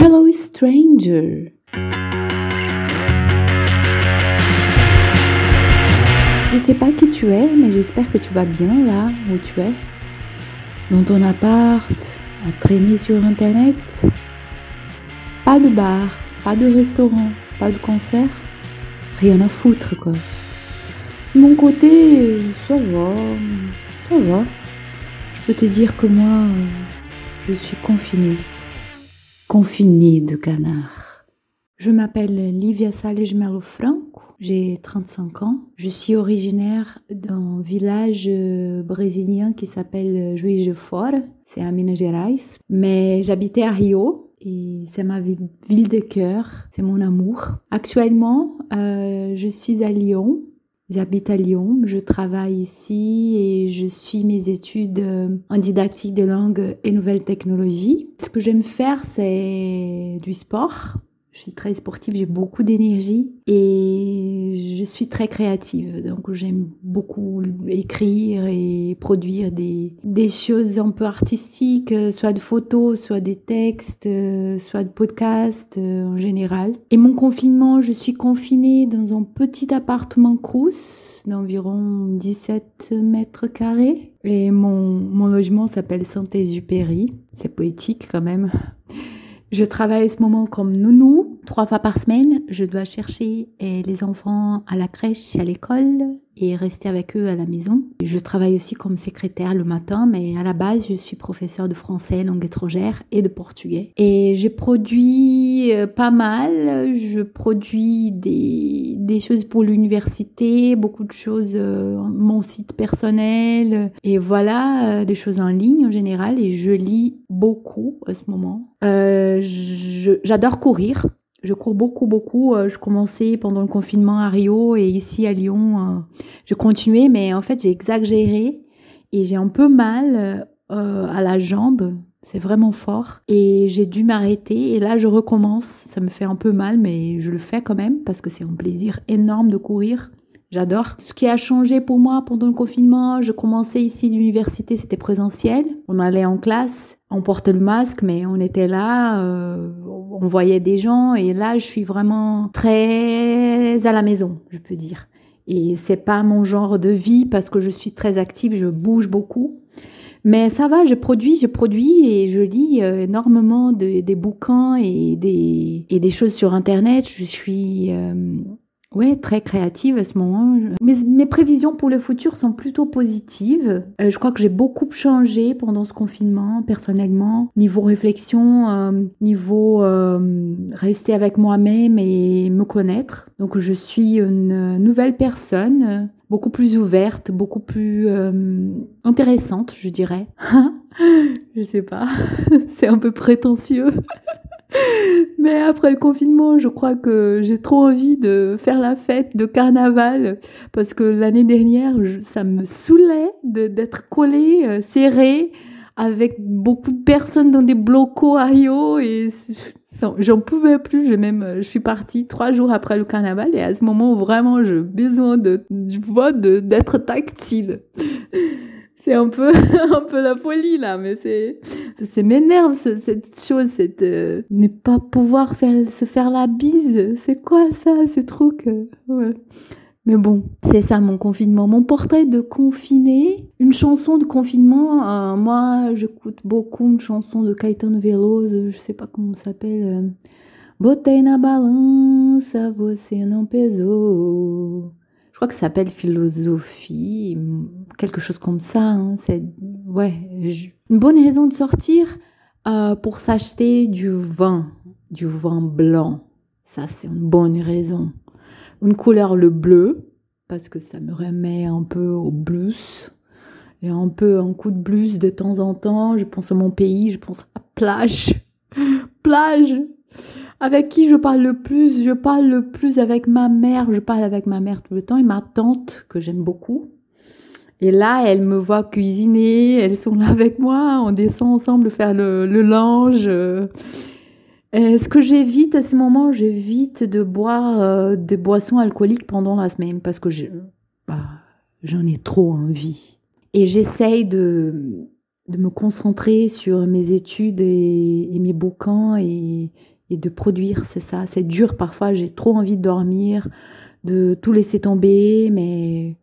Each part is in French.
Hello stranger. Je sais pas qui tu es, mais j'espère que tu vas bien là où tu es. Dans ton appart, à traîner sur internet. Pas de bar, pas de restaurant, pas de concert. Rien à foutre quoi. De mon côté, ça va, ça va. Je peux te dire que moi, je suis confinée. Confinée de canard. Je m'appelle Livia Salles Melo Franco, j'ai 35 ans. Je suis originaire d'un village euh, brésilien qui s'appelle Juiz de Fora, c'est à Minas Gerais. Mais j'habitais à Rio et c'est ma ville de cœur, c'est mon amour. Actuellement, euh, je suis à Lyon J'habite à Lyon, je travaille ici et je suis mes études euh, en didactique de langue et nouvelles technologies. Ce que j'aime faire, c'est du sport. Je suis très sportive, j'ai beaucoup d'énergie et je suis très créative. Donc j'aime beaucoup écrire et produire des, des choses un peu artistiques, soit de photos, soit des textes, soit de podcasts euh, en général. Et mon confinement, je suis confinée dans un petit appartement crous d'environ 17 mètres carrés. Et mon, mon logement s'appelle Saint-Exupéry. C'est poétique quand même. Je travaille à ce moment comme nounou. Trois fois par semaine, je dois chercher eh, les enfants à la crèche à l'école et rester avec eux à la maison. Je travaille aussi comme secrétaire le matin, mais à la base, je suis professeur de français, langue étrangère et de portugais. Et je produis euh, pas mal. Je produis des, des choses pour l'université, beaucoup de choses, euh, mon site personnel, et voilà, euh, des choses en ligne en général. Et je lis beaucoup à ce moment. J'adore courir. Je cours beaucoup, beaucoup. Je commençais pendant le confinement à Rio et ici à Lyon, je continuais, mais en fait, j'ai exagéré et j'ai un peu mal euh, à la jambe. C'est vraiment fort. Et j'ai dû m'arrêter. Et là, je recommence. Ça me fait un peu mal, mais je le fais quand même parce que c'est un plaisir énorme de courir. J'adore. Ce qui a changé pour moi pendant le confinement, je commençais ici l'université, c'était présentiel. On allait en classe, on portait le masque, mais on était là, euh, on voyait des gens, et là, je suis vraiment très à la maison, je peux dire. Et c'est pas mon genre de vie parce que je suis très active, je bouge beaucoup. Mais ça va, je produis, je produis et je lis euh, énormément de, des bouquins et des, et des choses sur Internet. Je suis euh, Ouais, très créative à ce moment. Mes, mes prévisions pour le futur sont plutôt positives. Euh, je crois que j'ai beaucoup changé pendant ce confinement, personnellement, niveau réflexion, euh, niveau euh, rester avec moi-même et me connaître. Donc je suis une nouvelle personne, beaucoup plus ouverte, beaucoup plus intéressante, je dirais. je sais pas, c'est un peu prétentieux. Mais après le confinement, je crois que j'ai trop envie de faire la fête de carnaval parce que l'année dernière, ça me saoulait d'être collée, euh, serrée avec beaucoup de personnes dans des blocos à Rio et j'en pouvais plus. Je même, je suis partie trois jours après le carnaval et à ce moment vraiment j'ai besoin de d'être tactile c'est un peu un peu la folie là mais c'est c'est m'énerve cette chose cette euh, ne pas pouvoir faire se faire la bise. C'est quoi ça? Ce truc ouais. mais bon c'est ça mon confinement. Mon portrait de confiné une chanson de confinement euh, moi j'écoute beaucoup une chanson de Caetano Veloso je sais pas comment ça s'appelle euh, Botei na balança, você não pesou je crois que ça s'appelle philosophie, quelque chose comme ça. Hein. C'est ouais, une bonne raison de sortir euh, pour s'acheter du vin, du vin blanc. Ça, c'est une bonne raison. Une couleur le bleu parce que ça me remet un peu au blues et un peu un coup de blues de temps en temps. Je pense à mon pays, je pense à plage, plage. Avec qui je parle le plus? Je parle le plus avec ma mère. Je parle avec ma mère tout le temps et ma tante que j'aime beaucoup. Et là, elle me voit cuisiner, elles sont là avec moi, on descend ensemble faire le, le linge. ce que j'évite à ce moment, j'évite de boire euh, des boissons alcooliques pendant la semaine parce que bah, j'en ai trop envie. Et j'essaye de de me concentrer sur mes études et, mes bouquins et, et de produire, c'est ça. C'est dur parfois, j'ai trop envie de dormir, de tout laisser tomber, mais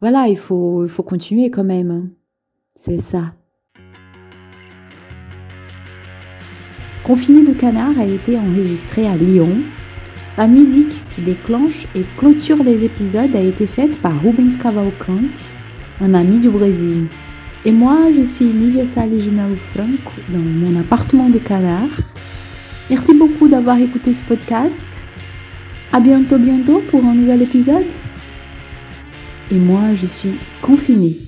voilà, il faut, il faut continuer quand même. C'est ça. Confiné de canard a été enregistré à Lyon. La musique qui déclenche et clôture les épisodes a été faite par Rubens Cavalcante, un ami du Brésil. Et moi, je suis Livia Salles Franco dans mon appartement de canard. Merci beaucoup d'avoir écouté ce podcast. À bientôt, bientôt pour un nouvel épisode. Et moi, je suis confinée.